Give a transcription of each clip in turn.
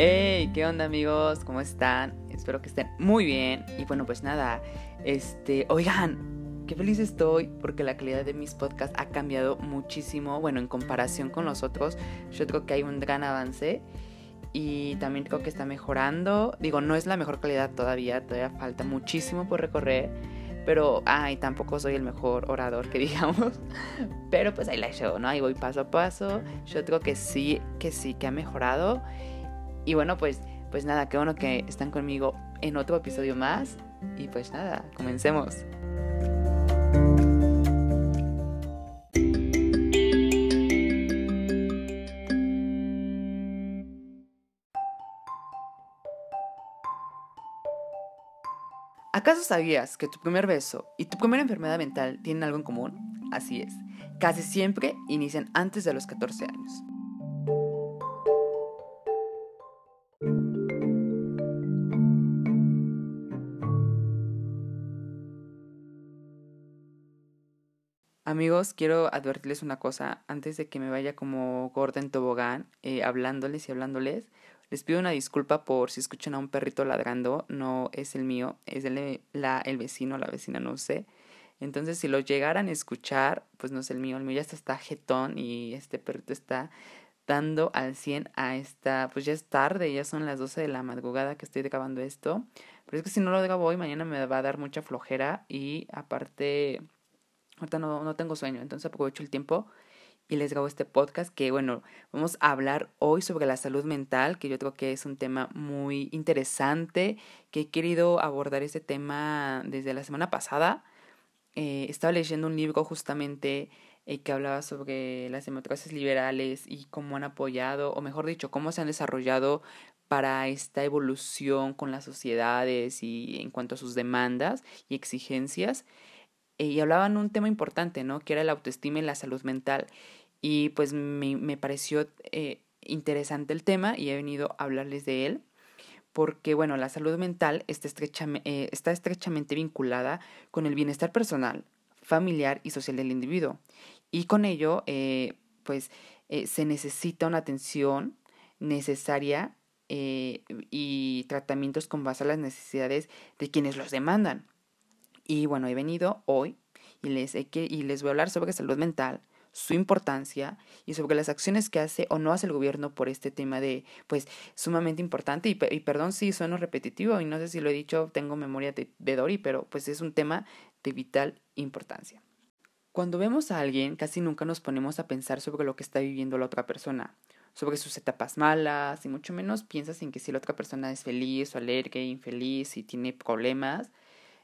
Hey, ¿qué onda amigos? ¿Cómo están? Espero que estén muy bien. Y bueno, pues nada, este, oigan, qué feliz estoy porque la calidad de mis podcasts ha cambiado muchísimo. Bueno, en comparación con los otros, yo creo que hay un gran avance y también creo que está mejorando. Digo, no es la mejor calidad todavía, todavía falta muchísimo por recorrer. Pero, ay, tampoco soy el mejor orador que digamos. Pero pues ahí la show, ¿no? Ahí voy paso a paso. Yo creo que sí, que sí, que ha mejorado. Y bueno, pues, pues nada, qué bueno que están conmigo en otro episodio más. Y pues nada, comencemos. ¿Acaso sabías que tu primer beso y tu primera enfermedad mental tienen algo en común? Así es, casi siempre inician antes de los 14 años. Amigos, quiero advertirles una cosa antes de que me vaya como gorda en tobogán, eh, hablándoles y hablándoles. Les pido una disculpa por si escuchan a un perrito ladrando, no es el mío, es el, la, el vecino, la vecina, no sé. Entonces, si lo llegaran a escuchar, pues no es el mío, el mío ya está, está jetón y este perrito está dando al 100 a esta, pues ya es tarde, ya son las 12 de la madrugada que estoy grabando esto. Pero es que si no lo grabo hoy, mañana me va a dar mucha flojera y aparte Ahorita no, no tengo sueño, entonces aprovecho el tiempo y les grabo este podcast que, bueno, vamos a hablar hoy sobre la salud mental, que yo creo que es un tema muy interesante, que he querido abordar este tema desde la semana pasada. Eh, estaba leyendo un libro justamente eh, que hablaba sobre las democracias liberales y cómo han apoyado, o mejor dicho, cómo se han desarrollado para esta evolución con las sociedades y en cuanto a sus demandas y exigencias. Eh, y hablaban un tema importante, ¿no? Que era la autoestima y la salud mental. Y pues me, me pareció eh, interesante el tema y he venido a hablarles de él porque, bueno, la salud mental está, eh, está estrechamente vinculada con el bienestar personal, familiar y social del individuo. Y con ello, pues, se necesita una atención necesaria y tratamientos con base a las necesidades de quienes los demandan. Y bueno, he venido hoy y les, y les voy a hablar sobre salud mental, su importancia y sobre las acciones que hace o no hace el gobierno por este tema de, pues, sumamente importante. Y, perdón si sueno repetitivo y no sé si lo he dicho, tengo memoria de, Dori, pero pues es un tema de vital importancia. Cuando vemos a alguien, casi nunca nos ponemos a pensar sobre lo que está viviendo la otra persona, sobre sus etapas malas, y mucho menos piensas en que si la otra persona es feliz o alegre, infeliz, y tiene problemas,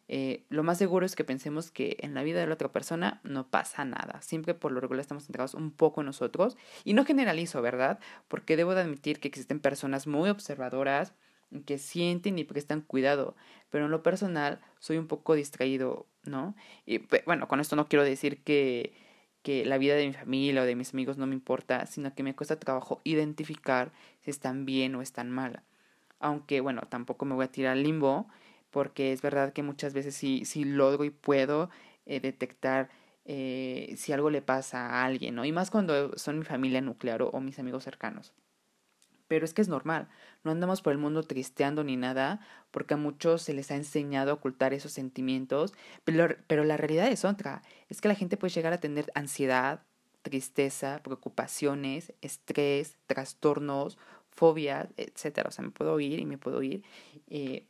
eh, lo más seguro es que pensemos que en la vida de la otra persona no pasa nada. Siempre por lo regular estamos centrados un poco en nosotros. Y no generalizo, ¿verdad? Porque debo de admitir que existen personas muy observadoras que sienten y prestan cuidado. Pero en lo personal soy un poco distraído, ¿no? Y bueno, con esto no quiero decir que, que la vida de mi familia o de mis amigos no me importa, sino que me cuesta trabajo identificar si están bien o están mal. Aunque, bueno, tampoco me voy a tirar al limbo porque es verdad que muchas veces sí, sí logro y puedo eh, detectar eh, si algo le pasa a alguien, ¿no? Y más cuando son mi familia nuclear o, mis amigos cercanos. Pero es que es normal, no andamos por el mundo tristeando ni nada, porque a muchos se les ha enseñado a ocultar esos sentimientos, pero, pero la realidad es otra, es que la gente puede llegar a tener ansiedad, tristeza, preocupaciones, estrés, trastornos, fobias, etcétera. O sea, me puedo ir y me puedo ir. Eh,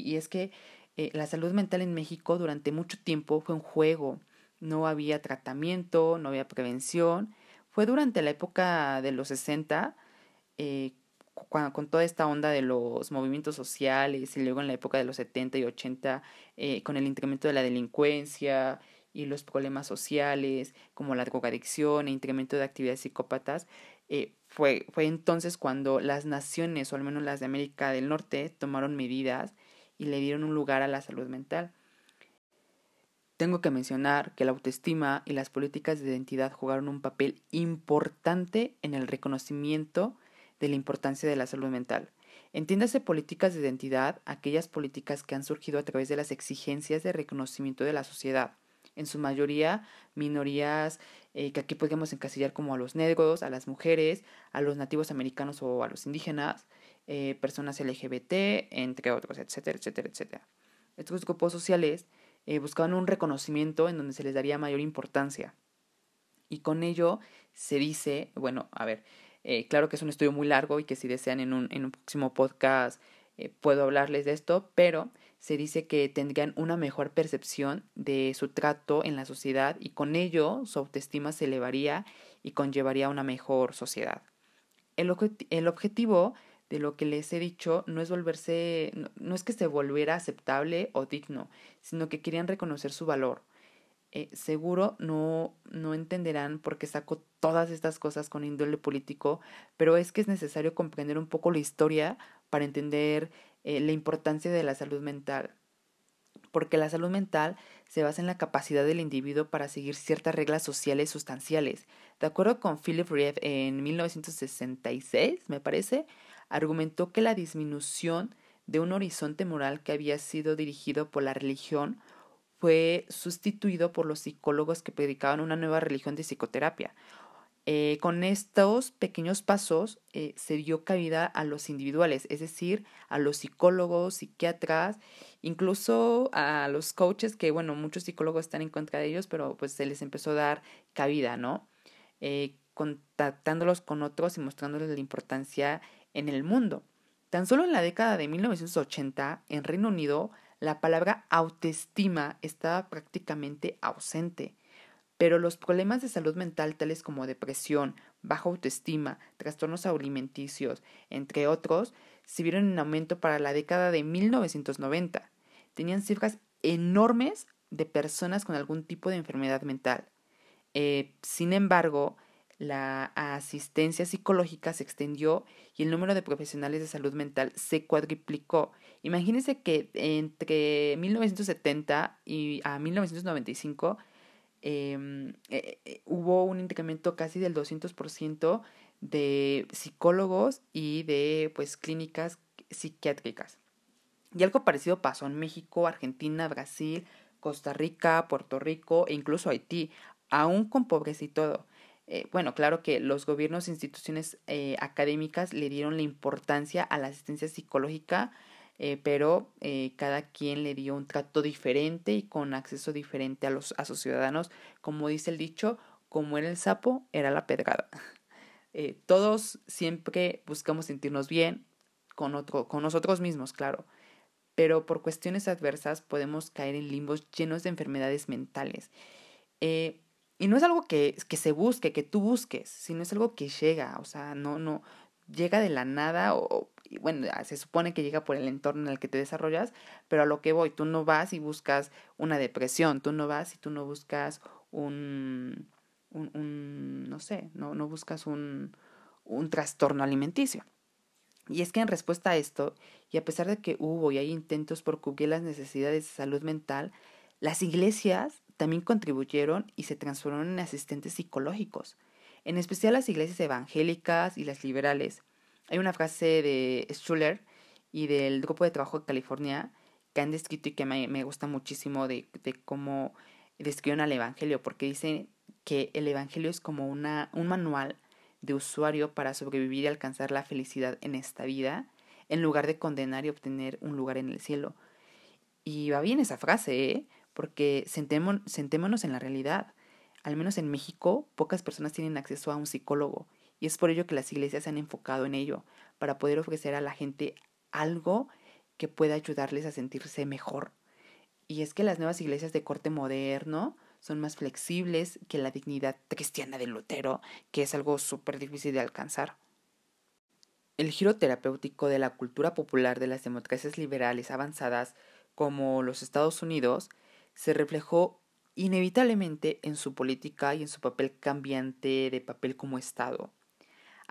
y, es que eh, la salud mental en México durante mucho tiempo fue un juego. No había tratamiento, no había prevención. Fue durante la época de los 60, eh, con toda esta onda de los movimientos sociales, y luego en la época de los 70 y 80, eh, con el incremento de la delincuencia y los problemas sociales, como la drogadicción e incremento de actividades psicópatas, eh, fue, fue entonces cuando las naciones, o al menos las de América del Norte, tomaron medidas y le dieron un lugar a la salud mental. Tengo que mencionar que la autoestima y las políticas de identidad jugaron un papel importante en el reconocimiento de la importancia de la salud mental. Entiéndase políticas de identidad aquellas políticas que han surgido a través de las exigencias de reconocimiento de la sociedad, en su mayoría minorías eh, que aquí podemos encasillar como a los negros, a las mujeres, a los nativos americanos o a los indígenas, eh, personas LGBT, entre otros, etcétera, etcétera, etcétera. Estos grupos sociales eh, buscaban un reconocimiento en donde se les daría mayor importancia. Y con ello se dice, bueno, a ver, claro que es un estudio muy largo y que si desean en un, en un próximo podcast puedo hablarles de esto, pero se dice que tendrían una mejor percepción de su trato en la sociedad y con ello su autoestima se elevaría y conllevaría una mejor sociedad. El, el objetivo de lo que les he dicho no es volverse, no, es que se volviera aceptable o digno, sino que querían reconocer su valor. Eh, seguro no, no entenderán por qué saco todas estas cosas con índole político, pero es que es necesario comprender un poco la historia para entender eh, la importancia de la salud mental, porque la salud mental se basa en la capacidad del individuo para seguir ciertas reglas sociales sustanciales. De acuerdo con Philip Reeve en 1966, me parece, argumentó que la disminución de un horizonte moral que había sido dirigido por la religión fue sustituido por los psicólogos que predicaban una nueva religión de psicoterapia, eh, con estos pequeños pasos eh, se dio cabida a los individuales, es decir, a los psicólogos, psiquiatras, incluso a los coaches, que bueno, muchos psicólogos están en contra de ellos, pero pues se les empezó a dar cabida, ¿no? Eh, contactándolos con otros y mostrándoles la importancia en el mundo. Tan solo en la década de 1980, en Reino Unido, la palabra autoestima estaba prácticamente ausente pero los problemas de salud mental tales como depresión, baja autoestima, trastornos alimenticios, entre otros, se vieron en aumento para la década de 1990. Tenían cifras enormes de personas con algún tipo de enfermedad mental. Eh, sin embargo, la asistencia psicológica se extendió y el número de profesionales de salud mental se cuadriplicó. Imagínense que entre 1970 y a 1995 Em, eh, eh, hubo un incremento casi del 200% de psicólogos y de pues clínicas psiquiátricas. Y algo parecido pasó en México, Argentina, Brasil, Costa Rica, Puerto Rico e incluso Haití, aún con pobreza y todo. Eh, bueno, claro que los gobiernos e instituciones académicas le dieron la importancia a la asistencia psicológica eh, pero eh, cada quien le dio un trato diferente y con acceso diferente a, los, a sus ciudadanos. Como dice el dicho, como era el sapo, era la pedrada. Eh, todos siempre buscamos sentirnos bien con, otro, con nosotros mismos, claro, pero por cuestiones adversas podemos caer en limbos llenos de enfermedades mentales. y no es algo que, que se busque, que tú busques, sino es algo que llega, o sea, no, no, llega de la nada o, bueno, se supone que llega por el entorno en el que te desarrollas, pero a lo que voy, tú no vas y buscas una depresión, tú no vas y tú no buscas un, un, un no sé, no, no buscas un, un trastorno alimenticio. Y es que en respuesta a esto, y a pesar de que hubo y hay intentos por cubrir las necesidades de salud mental, las iglesias también contribuyeron y se transformaron en asistentes psicológicos, en especial las iglesias evangélicas y las liberales, hay una frase de Schuller y del grupo de trabajo de California que han descrito y que me, gusta muchísimo de, de cómo describen al Evangelio, porque dicen que el Evangelio es como una, un manual de usuario para sobrevivir y alcanzar la felicidad en esta vida, en lugar de condenar y obtener un lugar en el cielo. Y va bien esa frase, ¿eh? porque sentémonos en la realidad. Al menos en México, pocas personas tienen acceso a un psicólogo y es por ello que las iglesias se han enfocado en ello, para poder ofrecer a la gente algo que pueda ayudarles a sentirse mejor. Y es que las nuevas iglesias de corte moderno son más flexibles que la dignidad cristiana de Lutero, que es algo súper difícil de alcanzar. El giro terapéutico de la cultura popular de las democracias liberales avanzadas, como los Estados Unidos, se reflejó inevitablemente en su política y en su papel cambiante de papel como Estado.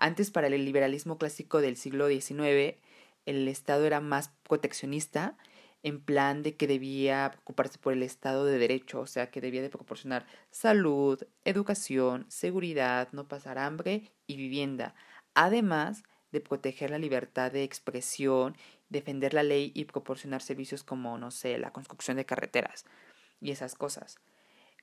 Antes, para el liberalismo clásico del siglo XIX, el Estado era más proteccionista, en plan de que debía preocuparse por el Estado de Derecho, o sea, que debía de proporcionar salud, educación, seguridad, no pasar hambre y vivienda, además de proteger la libertad de expresión, defender la ley y proporcionar servicios como, no sé, la construcción de carreteras y esas cosas.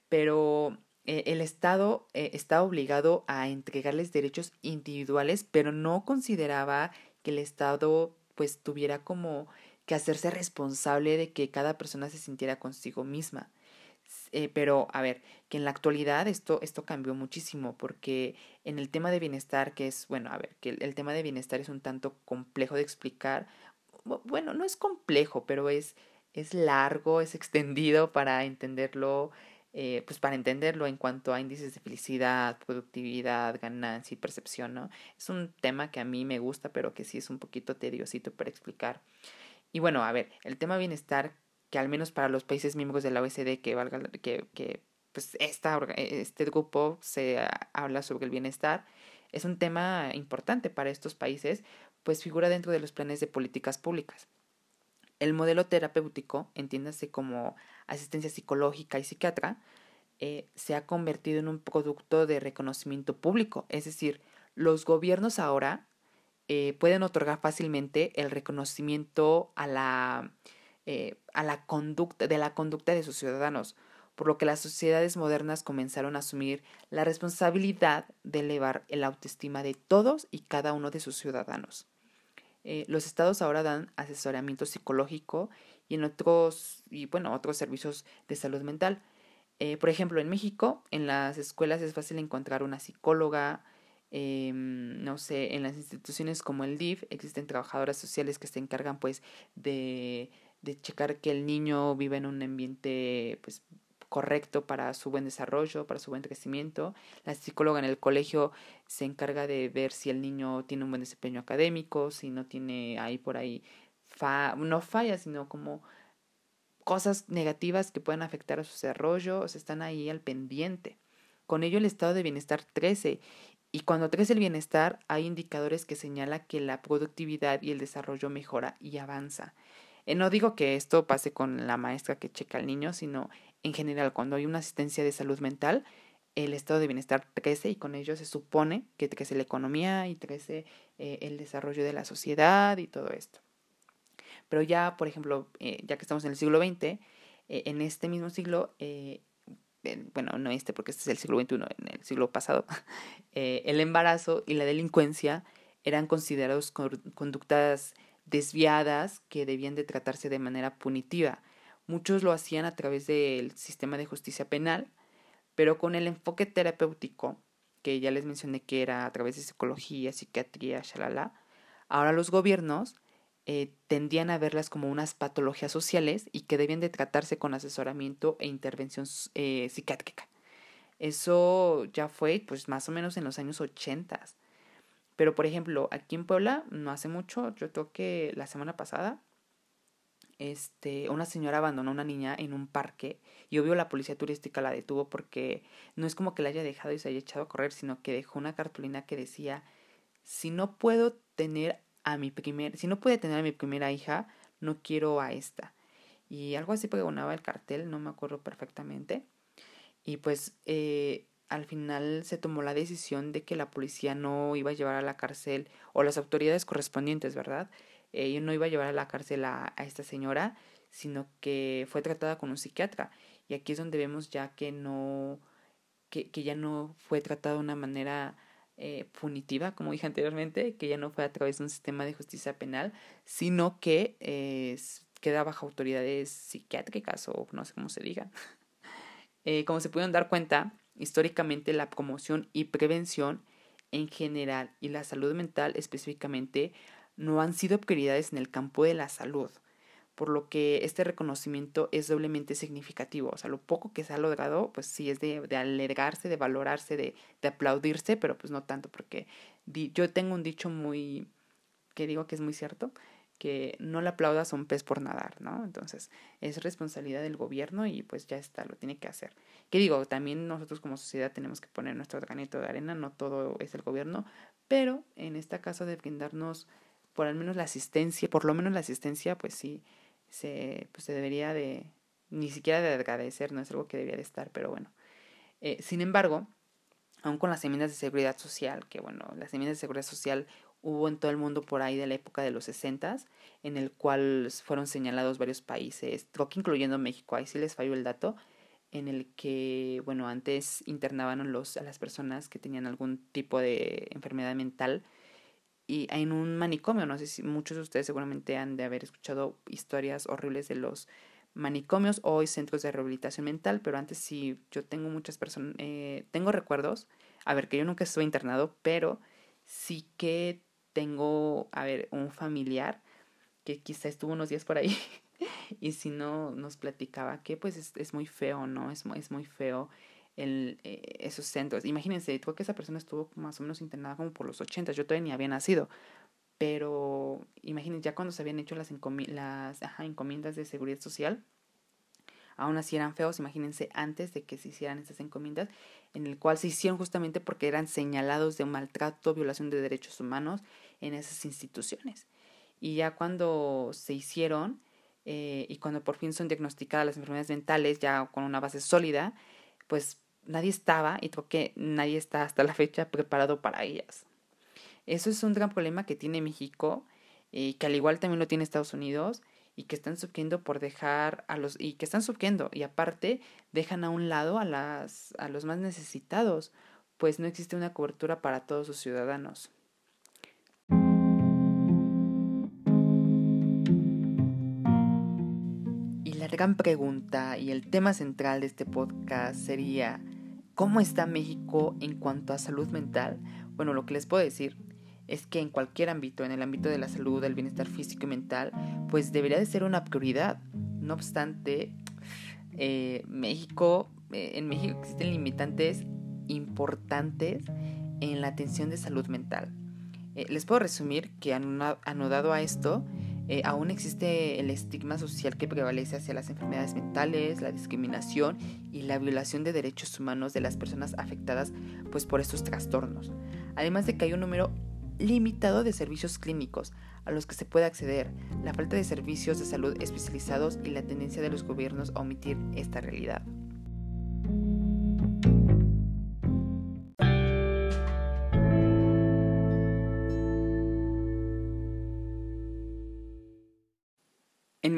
pero eh, el Estado eh, está obligado a entregarles derechos individuales, pero no consideraba que el Estado pues tuviera como que hacerse responsable de que cada persona se sintiera consigo misma. Eh, pero, a ver, que en la actualidad esto, esto cambió muchísimo, porque en el tema de bienestar, que es, bueno, a ver, que el, tema de bienestar es un tanto complejo de explicar. Bueno, no es complejo, pero es, es largo, es extendido para entenderlo, eh, pues para entenderlo en cuanto a índices de felicidad, productividad, ganancia y percepción, ¿no? Es un tema que a mí me gusta, pero que sí es un poquito tediosito para explicar. Y bueno, a ver, el tema bienestar que al menos para los países miembros de la OECD que valga que, que pues este grupo se habla sobre el bienestar es un tema importante para estos países pues figura dentro de los planes de políticas públicas el modelo terapéutico entiéndase como asistencia psicológica y psiquiatra eh, se ha convertido en un producto de reconocimiento público es decir los gobiernos ahora eh, pueden otorgar fácilmente el reconocimiento a la eh, a la conducta, de la conducta de sus ciudadanos, por lo que las sociedades modernas comenzaron a asumir la responsabilidad de elevar el autoestima de todos y cada uno de sus ciudadanos. Los estados ahora dan asesoramiento psicológico y en otros y bueno otros servicios de salud mental. Eh, por ejemplo, en México, en las escuelas es fácil encontrar una psicóloga, em, no sé, en las instituciones como el DIF existen trabajadoras sociales que se encargan pues de de checar que el niño vive en un ambiente pues correcto para su buen desarrollo, para su buen crecimiento. La psicóloga en el colegio se encarga de ver si el niño tiene un buen desempeño académico, si no tiene ahí por ahí fa no fallas, sino como cosas negativas que pueden afectar a su desarrollo, o sea, están ahí al pendiente. Con ello el estado de bienestar crece y cuando crece el bienestar hay indicadores que señalan que la productividad y el desarrollo mejora y avanza. Eh, no digo que esto pase con la maestra que checa al niño, sino en general, cuando hay una asistencia de salud mental, el estado de bienestar crece y con ello se supone que crece la economía y crece eh, el desarrollo de la sociedad y todo esto. Pero ya, por ejemplo, eh, ya que estamos en el siglo XX, en este mismo siglo, bueno, no este porque este es el siglo XXI, en el siglo pasado, el embarazo y la delincuencia eran considerados conductas desviadas que debían de tratarse de manera punitiva. Muchos lo hacían a través del sistema de justicia penal, pero con el enfoque terapéutico, que ya les mencioné que era a través de psicología, psiquiatría, shalala, ahora los gobiernos eh, tendían a verlas como unas patologías sociales y que debían de tratarse con asesoramiento e intervención eh, psiquiátrica. Eso ya fue pues más o menos en los años 80. Pero, por ejemplo, aquí en Puebla, no hace mucho, yo que la semana pasada, este, una señora abandonó a una niña en un parque y obvio la policía turística la detuvo porque no es como que la haya dejado y se haya echado a correr, sino que dejó una cartulina que decía, si no puedo tener a mi primer, si no puede tener a mi primera hija, no quiero a esta. Y algo así pregonaba el cartel, no me acuerdo perfectamente. Y pues eh, al final se tomó la decisión de que la policía no iba a llevar a la cárcel, o las autoridades correspondientes, ¿verdad? Eh, no iba a llevar a la cárcel a, esta señora, sino que fue tratada con un psiquiatra. Y aquí es donde vemos ya que no, que, que ya no fue tratada de una manera eh, punitiva, como dije anteriormente, que ya no fue a través de un sistema de justicia penal, sino que eh, queda bajo autoridades psiquiátricas o no sé cómo se diga. Eh, como se pudieron dar cuenta, históricamente la promoción y prevención en general y la salud mental específicamente no han sido prioridades en el campo de la salud, por lo que este reconocimiento es doblemente significativo. O sea, lo poco que se ha logrado, pues sí es de, de alegrarse, de valorarse, de, de aplaudirse, pero pues no tanto, porque yo tengo un dicho muy que digo que es muy cierto, que no le aplaudas a un pez por nadar, ¿no? Entonces, es responsabilidad del gobierno y pues ya está, lo tiene que hacer. Que digo, también nosotros como sociedad tenemos que poner nuestro granito de arena, no todo es el gobierno, pero en este caso de brindarnos por al menos la asistencia, por lo menos la asistencia, pues sí, se, pues se debería de, ni siquiera de agradecer, no es algo que debería de estar, pero bueno. Eh, sin embargo, aún con las enmiendas de seguridad social, que bueno, las enmiendas de seguridad social hubo en todo el mundo por ahí de la época de los 60, en el cual fueron señalados varios países, creo que incluyendo México, ahí sí les falló el dato, en el que, bueno, antes internaban los, a las personas que tenían algún tipo de enfermedad mental y en un manicomio, no sé si muchos de ustedes seguramente han de haber escuchado historias horribles de los manicomios o centros de rehabilitación mental, pero antes sí, yo tengo muchas personas, eh, tengo recuerdos, a ver, que yo nunca estuve internado, pero sí que tengo, a ver, un familiar que quizá estuvo unos días por ahí y si no nos platicaba que pues es, es muy feo, ¿no? Es, es muy feo el, eh, esos centros. Imagínense, creo que esa persona estuvo más o menos internada como por los 80, yo todavía ni había nacido. Pero imagínense, ya cuando se habían hecho las, las encomiendas de seguridad social, aún así eran feos, imagínense, antes de que se hicieran esas encomiendas, en el cual se hicieron justamente porque eran señalados de maltrato, violación de derechos humanos en esas instituciones. Y ya cuando se hicieron, eh, y cuando por fin son diagnosticadas las enfermedades mentales ya con una base sólida, pues nadie estaba y creo nadie está hasta la fecha preparado para ellas. Eso es un gran problema que tiene México y que al igual también lo tiene Estados Unidos y que están sufriendo por dejar a los y que están sufriendo y aparte dejan a un lado a las a los más necesitados, pues no existe una cobertura para todos sus ciudadanos. gran pregunta y el tema central de este podcast sería, ¿cómo está México en cuanto a salud mental? Bueno, lo que les puedo decir es que en cualquier ámbito, en el ámbito de la salud, del bienestar físico y mental, pues debería de ser una prioridad. No obstante, eh, México, eh, en México existen limitantes importantes en la atención de salud mental. Eh, les puedo resumir que anudado a esto, eh, aún existe el estigma social que prevalece hacia las enfermedades mentales, la discriminación y la violación de derechos humanos de las personas afectadas pues, por estos trastornos. Además de que hay un número limitado de servicios clínicos a los que se puede acceder, la falta de servicios de salud especializados y la tendencia de los gobiernos a omitir esta realidad.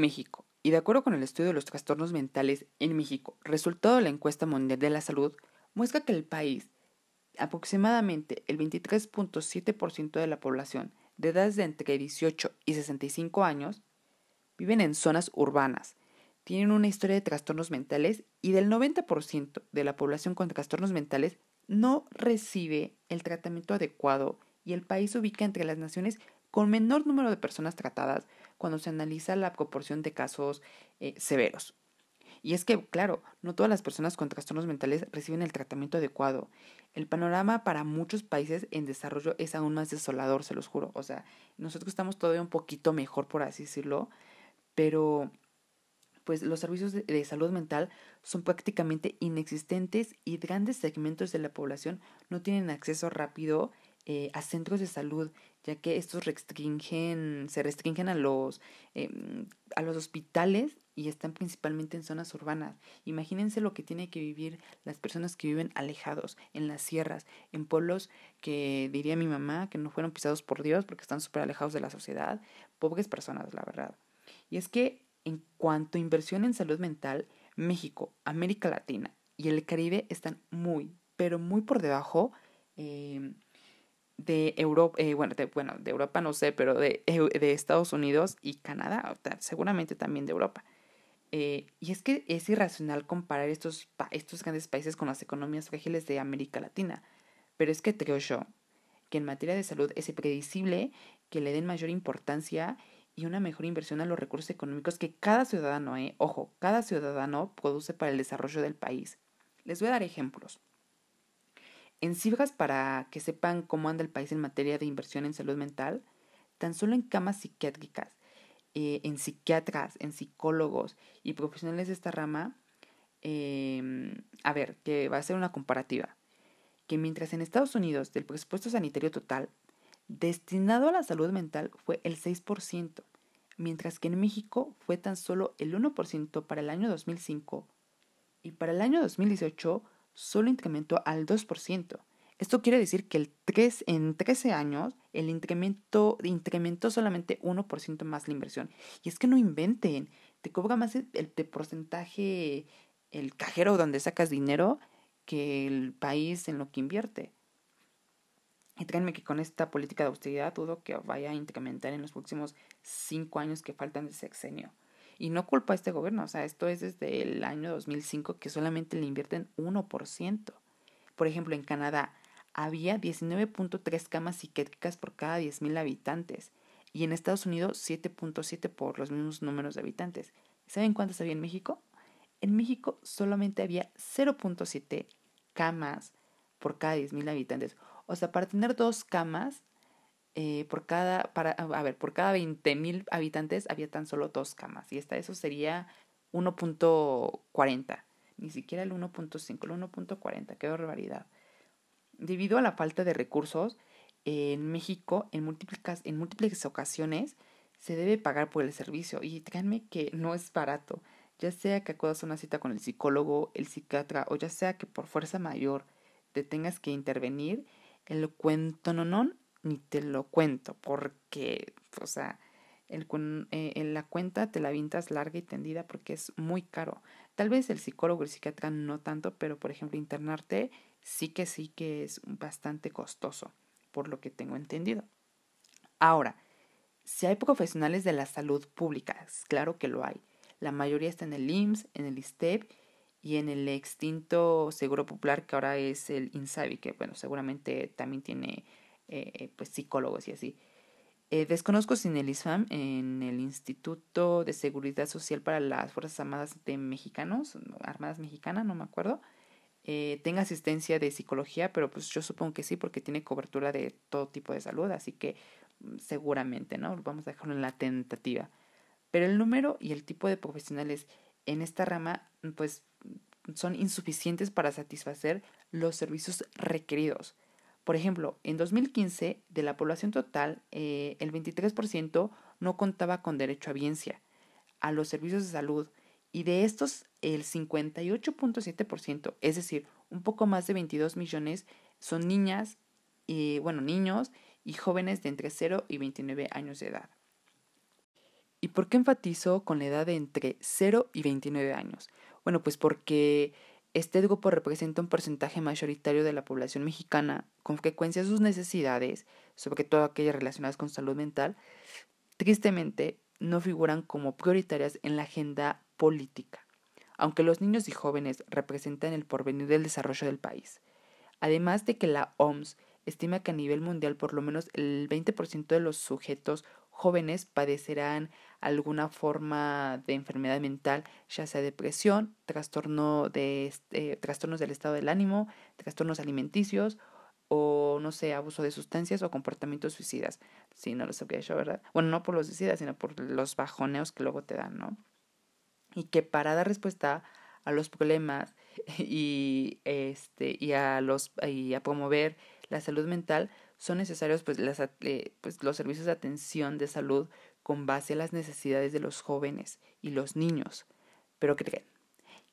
México, y de acuerdo con el estudio de los trastornos mentales en México, resultado de la encuesta mundial de la salud, muestra que el país, aproximadamente el 23.7% de la población de edades de entre 18 y 65 años, viven en zonas urbanas, tienen una historia de trastornos mentales y del 90% de la población con trastornos mentales no recibe el tratamiento adecuado y el país se ubica entre las naciones con menor número de personas tratadas cuando se analiza la proporción de casos eh, severos. Y es que, claro, no todas las personas con trastornos mentales reciben el tratamiento adecuado. El panorama para muchos países en desarrollo es aún más desolador, se los juro. O sea, nosotros estamos todavía un poquito mejor, por así decirlo, pero pues los servicios de, salud mental son prácticamente inexistentes y grandes segmentos de la población no tienen acceso rápido eh, a centros de salud ya que estos restringen, se restringen a los, em, a los hospitales y están principalmente en zonas urbanas. Imagínense lo que tienen que vivir las personas que viven alejados, en las sierras, en pueblos que diría mi mamá que no fueron pisados por Dios porque están súper alejados de la sociedad. Pobres personas, la verdad. Y es que en cuanto a inversión en salud mental, México, América Latina y el Caribe están muy, pero muy por debajo. Eh, de Europa, eh, bueno, de, bueno, de Europa no sé, pero de, de Estados Unidos y Canadá, seguramente también de Europa. Eh, y es que es irracional comparar estos, estos grandes países con las economías frágiles de América Latina. Pero es que creo yo que en materia de salud es predecible que le den mayor importancia y una mejor inversión a los recursos económicos que cada ciudadano, eh, ojo, cada ciudadano produce para el desarrollo del país. Les voy a dar ejemplos. En cifras para que sepan cómo anda el país en materia de inversión en salud mental, tan solo en camas psiquiátricas, eh, en psiquiatras, en psicólogos y profesionales de esta rama, em, a ver, que va a ser una comparativa, que mientras en Estados Unidos del presupuesto sanitario total destinado a la salud mental fue el 6%, mientras que en México fue tan solo el 1% para el año 2005 y para el año 2018 solo incrementó al 2%. Esto quiere decir que el 3, en 13 años el incremento incrementó solamente 1% más la inversión. Y es que no inventen, te cobra más el, porcentaje el cajero donde sacas dinero que el país en lo que invierte. Y créanme que con esta política de austeridad dudo que vaya a incrementar en los próximos cinco años que faltan de sexenio. Y no culpa a este gobierno, o sea, esto es desde el año 2005 que solamente le invierten 1%. Por ejemplo, en Canadá había 19.3 camas psiquiátricas por cada 10.000 habitantes y en Estados Unidos 7.7 por los mismos números de habitantes. ¿Saben cuántas había en México? En México solamente había 0.7 camas por cada 10.000 habitantes. O sea, para tener dos camas eh, por cada, para, a ver, por cada 20.000 habitantes había tan solo dos camas. Y hasta eso sería 1.40. Ni siquiera el 1.5, el 1.40. Qué barbaridad. Debido a la falta de recursos, en México, en múltiples, en múltiples ocasiones, se debe pagar por el servicio. Y créanme que no es barato. Ya sea que acudas a una cita con el psicólogo, el psiquiatra, o ya sea que por fuerza mayor te tengas que intervenir, el cuento no, no, ni te lo cuento, porque, o sea, el, eh, en la cuenta te la vintas larga y tendida porque es muy caro. Tal vez el psicólogo, el psiquiatra no tanto, pero por ejemplo internarte sí que sí que es bastante costoso, por lo que tengo entendido. Ahora, si hay profesionales de la salud pública, claro que lo hay. La mayoría está en el IMSS, en el ISTEP y en el extinto Seguro Popular que ahora es el INSABI, que bueno, seguramente también tiene eh, eh, pues psicólogos y así. Eh, desconozco si en el ISFAM, en el Instituto de Seguridad Social para las Fuerzas Armadas de Mexicanos, Armadas Mexicanas, no me acuerdo, tenga asistencia de psicología, pero pues yo supongo que sí, porque tiene cobertura de todo tipo de salud, así que mm, seguramente, ¿no? Vamos a dejarlo en la tentativa. Pero el número y el tipo de profesionales en esta rama, pues son insuficientes para satisfacer los servicios requeridos. Por ejemplo, en 2015, de la población total, eh, el 23% no contaba con derecho a biencia, a los servicios de salud, y de estos, el 58.7%, es decir, un poco más de 22 millones, son niñas, y, bueno, niños y jóvenes de entre 0 y 29 años de edad. ¿Y por qué enfatizo con la edad de entre 0 y 29 años? Bueno, pues porque este grupo representa un porcentaje mayoritario de la población mexicana, con frecuencia sus necesidades, sobre todo aquellas relacionadas con salud mental, tristemente no figuran como prioritarias en la agenda política, aunque los niños y jóvenes representan el porvenir del desarrollo del país. Además de que la OMS estima que a nivel mundial por lo menos el 20% de los sujetos jóvenes padecerán alguna forma de enfermedad mental, ya sea depresión, trastorno de, eh, trastornos del estado del ánimo, trastornos alimenticios o no sé, abuso de sustancias o comportamientos suicidas. Sí, no lo sabía yo, ¿verdad? Bueno, no por los suicidas, sino por los bajoneos que luego te dan, ¿no? Y que para dar respuesta a los problemas y este y a los y a promover la salud mental son necesarios pues, eh, pues, los servicios de atención de salud con base a las necesidades de los jóvenes y los niños. Pero ¿qué creen?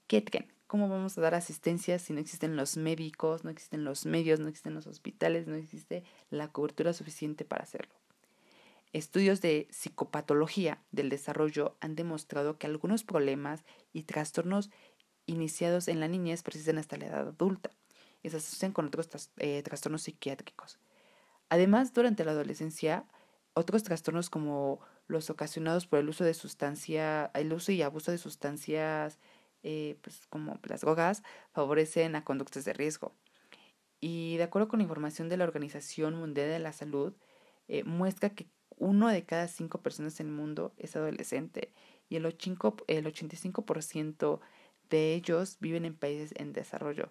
¿Qué? ¿Cómo vamos a dar asistencia si no existen los médicos, no existen los medios, no existen los hospitales, no existe la cobertura suficiente para hacerlo? Estudios de psicopatología del desarrollo han demostrado que algunos problemas y trastornos iniciados en la niñez persisten hasta la edad adulta y se asocian con otros eh, trastornos psiquiátricos. Además, durante la adolescencia, otros trastornos como los ocasionados por el uso de sustancia, el uso y abuso de sustancias eh, pues como las drogas, favorecen a conductas de riesgo. Y de acuerdo con la información de la Organización Mundial de la Salud, eh, muestra que uno de cada cinco personas en el mundo es adolescente y el, el 85% de ellos viven en países en desarrollo.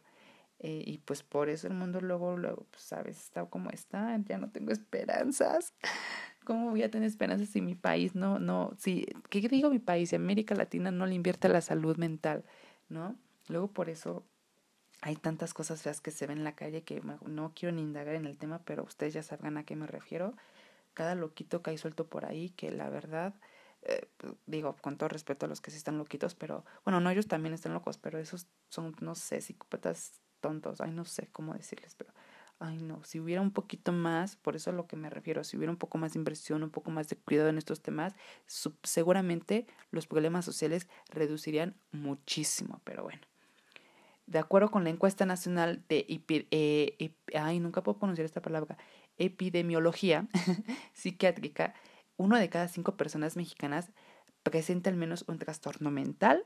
Eh, y pues por eso el mundo luego, luego, pues sabes, está como está, ya no tengo esperanzas. ¿Cómo voy a tener esperanzas si mi país no, no, si, ¿qué digo mi país? Si América Latina no le invierte a la salud mental, ¿no? Luego por eso hay tantas cosas feas que se ven en la calle que no quiero ni indagar en el tema, pero ustedes ya sabrán a qué me refiero. Cada loquito que hay suelto por ahí, que la verdad, eh, pues, digo, con todo respeto a los que sí están loquitos, pero bueno, no, ellos también están locos, pero esos son, no sé, psicópatas tontos, ay no sé cómo decirles, pero ay no, si hubiera un poquito más, por eso a lo que me refiero, si hubiera un poco más de inversión, un poco más de cuidado en estos temas, seguramente los problemas sociales reducirían muchísimo, pero bueno, De acuerdo con la encuesta nacional de eh, ay, nunca puedo pronunciar esta palabra, epidemiología psiquiátrica, uno de cada cinco personas mexicanas presenta al menos un trastorno mental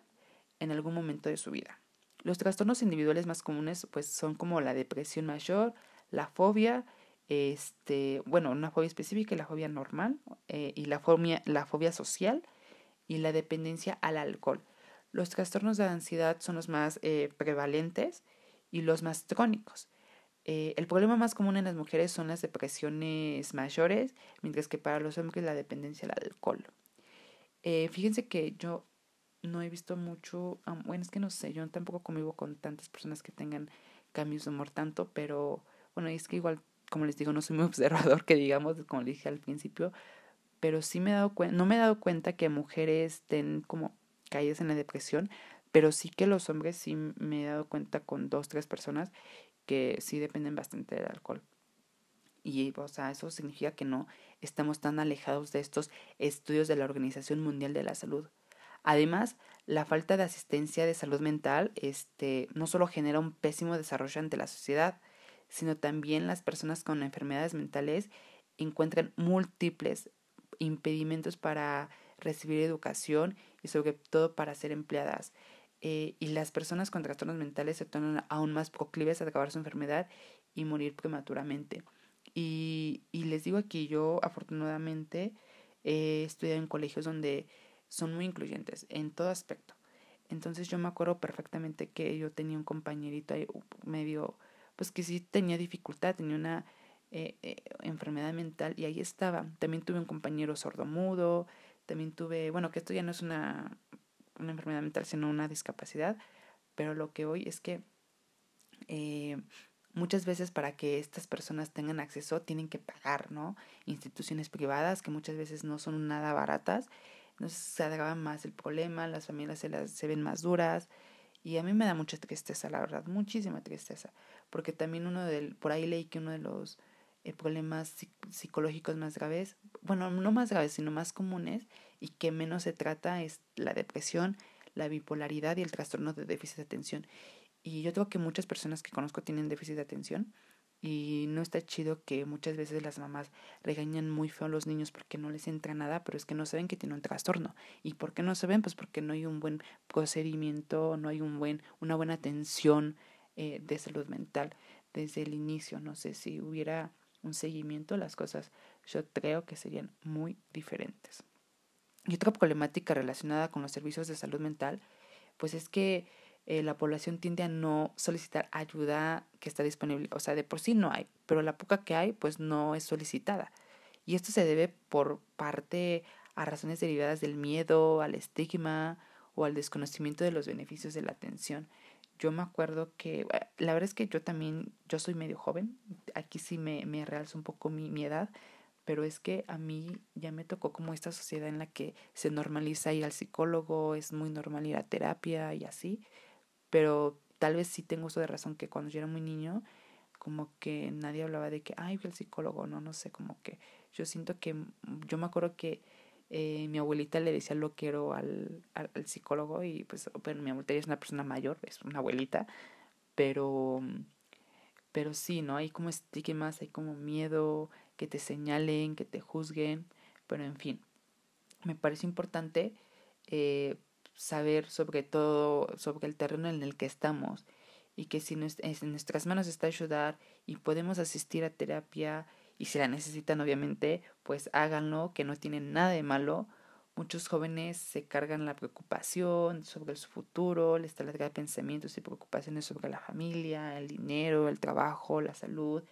en algún momento de su vida. Los trastornos individuales más comunes pues son como la depresión mayor, la fobia, este, bueno, una fobia específica y la fobia normal, eh, y la fobia, la fobia social y la dependencia al alcohol. Los trastornos de ansiedad son los más eh, prevalentes y los más crónicos. Eh, el problema más común en las mujeres son las depresiones mayores, mientras que para los hombres la dependencia al alcohol. fíjense que yo no he visto mucho, bueno, es que no sé, yo tampoco convivo con tantas personas que tengan cambios de humor tanto, pero bueno, es que igual, como les digo, no soy muy observador, que digamos, como les dije al principio, pero sí me he dado cuenta, no me he dado cuenta que mujeres estén como caídas en la depresión, pero sí que los hombres sí me he dado cuenta con dos, tres personas que sí dependen bastante del alcohol. Y, o sea, eso significa que no estamos tan alejados de estos estudios de la Organización Mundial de la Salud. Además, la falta de asistencia de salud mental este, no solo genera un pésimo desarrollo ante la sociedad, sino también las personas con enfermedades mentales encuentran múltiples impedimentos para recibir educación y sobre todo para ser empleadas. Eh, y las personas con trastornos mentales se tornan aún más proclives a acabar su enfermedad y morir prematuramente. Y, y les digo aquí, yo afortunadamente he estudiado en colegios donde son muy incluyentes en todo aspecto. Entonces yo me acuerdo perfectamente que yo tenía un compañerito ahí medio, pues que sí tenía dificultad, tenía una eh, eh, enfermedad mental y ahí estaba. También tuve un compañero sordomudo, también tuve, bueno, que esto ya no es una, una enfermedad mental, sino una discapacidad, pero lo que hoy es que eh, muchas veces para que estas personas tengan acceso tienen que pagar, ¿no? Instituciones privadas que muchas veces no son nada baratas entonces se agrava más el problema, las familias se, las, se ven más duras y a mí me da mucha tristeza, la verdad, muchísima tristeza, porque también uno del, por ahí leí que uno de los eh, problemas psicológicos más graves, bueno, no más graves, sino más comunes y que menos se trata es la depresión, la bipolaridad y el trastorno de déficit de atención. Y yo creo que muchas personas que conozco tienen déficit de atención y no está chido que muchas veces las mamás regañan muy feo a los niños porque no les entra nada, pero es que no saben que tienen un trastorno. ¿Y por qué no se ven? Pues porque no hay un buen procedimiento, no hay un buen, una buena atención eh, de salud mental desde el inicio. No sé si hubiera un seguimiento, las cosas yo creo que serían muy diferentes. Y otra problemática relacionada con los servicios de salud mental, pues es que eh, la población tiende a no solicitar ayuda que está disponible. O sea, de por sí no hay, pero la poca que hay, pues no es solicitada. Y esto se debe por parte a razones derivadas del miedo, al estigma o al desconocimiento de los beneficios de la atención. Yo me acuerdo que, eh, la verdad es que yo también, yo soy medio joven, aquí sí me, me realza un poco mi, mi edad, pero es que a mí ya me tocó como esta sociedad en la que se normaliza ir al psicólogo, es muy normal ir a terapia y así pero tal vez sí tengo uso de razón que cuando yo era muy niño, como que nadie hablaba de que, ay, fui al psicólogo, no, no sé, como que yo siento que, yo me acuerdo que eh, mi abuelita le decía lo quiero al, al, psicólogo y pues, bueno, mi abuelita es una persona mayor, es una abuelita, pero, pero sí, ¿no? Hay como estigmas, hay como miedo, que te señalen, que te juzguen, pero en fin, me parece importante eh, saber sobre todo sobre el terreno en el que estamos y que si en nuestras manos está ayudar y podemos asistir a terapia y si la necesitan obviamente pues háganlo que no tienen nada de malo. Muchos jóvenes se cargan la preocupación sobre su futuro les trae pensamientos y preocupaciones sobre la familia el dinero el trabajo la salud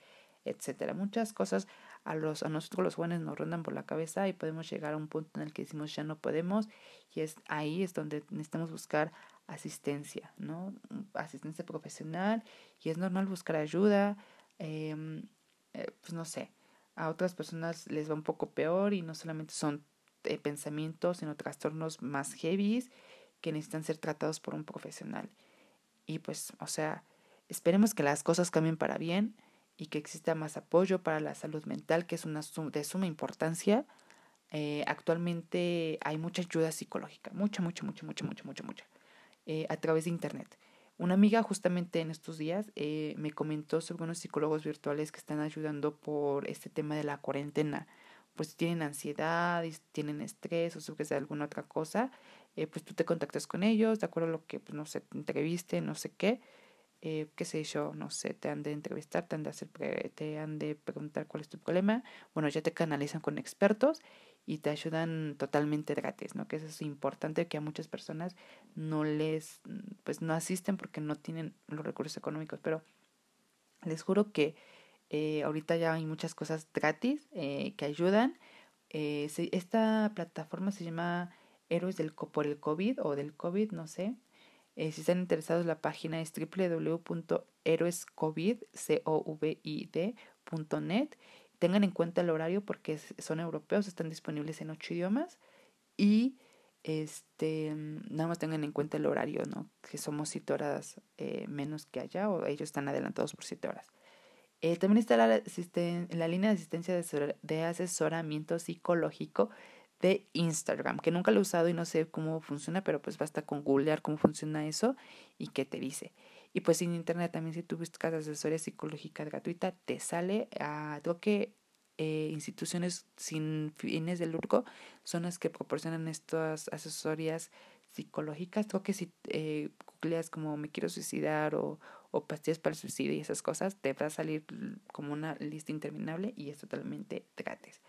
etcétera. Muchas cosas a, los, a nosotros los jóvenes nos rondan por la cabeza y podemos llegar a un punto en el que decimos ya no podemos y es ahí es donde necesitamos buscar asistencia, ¿no? Asistencia profesional y es normal buscar ayuda, em, eh, pues no sé, a otras personas les va un poco peor y no solamente son eh, pensamientos, sino trastornos más heavy que necesitan ser tratados por un profesional. Y pues, o sea, esperemos que las cosas cambien para bien y que exista más apoyo para la salud mental, que es una de suma importancia. Eh, actualmente hay mucha ayuda psicológica, mucha, mucha, mucha, mucha, mucha, mucha, mucha, eh, a través de Internet. Una amiga justamente en estos días eh, me comentó sobre unos psicólogos virtuales que están ayudando por este tema de la cuarentena. Pues si tienen ansiedad, y tienen estrés o que sea alguna otra cosa, eh, pues tú te contactas con ellos, de acuerdo a lo que, pues, no sé, te entreviste, no sé qué, eh, qué sé yo, no sé, te han de entrevistar, te han de, hacer te han de preguntar cuál es tu problema. Bueno, ya te canalizan con expertos y te ayudan totalmente gratis, ¿no? Que eso es importante que a muchas personas no les, pues no asisten porque no tienen los recursos económicos, pero les juro que eh, ahorita ya hay muchas cosas gratis eh, que ayudan. Eh, esta plataforma se llama Héroes del, por el COVID o del COVID, no sé. Si están interesados, la página es www.héroescovid.net tengan en cuenta el horario porque son europeos, están disponibles en ocho idiomas y este nada más tengan en cuenta el horario, ¿no? Que somos siete horas eh, menos que allá o ellos están adelantados por siete horas. Eh, también está la, la línea de asistencia de asesoramiento psicológico de Instagram, que nunca lo he usado y no sé cómo funciona, pero pues basta con googlear cómo funciona eso y qué te dice. Y pues en internet también si tú buscas asesoría psicológica gratuita, te sale, a creo que eh, instituciones sin fines de lucro son las que proporcionan estas asesorías psicológicas. Creo que si eh, googleas como me quiero suicidar o, o pastillas para el suicidio y esas cosas, te va a salir como una lista interminable y es totalmente gratis.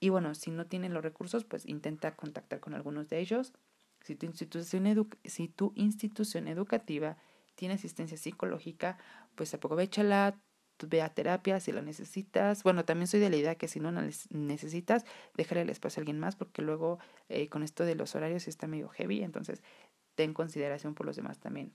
Y bueno, si no tienen los recursos, pues intenta contactar con algunos de ellos. Si tu institución, si tu institución educativa tiene asistencia psicológica, pues aprovechala, ve terapia si lo necesitas. Bueno, también soy de la idea que si no lo necesitas, déjale el espacio a alguien más, porque luego eh, con esto de los horarios está medio heavy, entonces ten consideración por los demás también.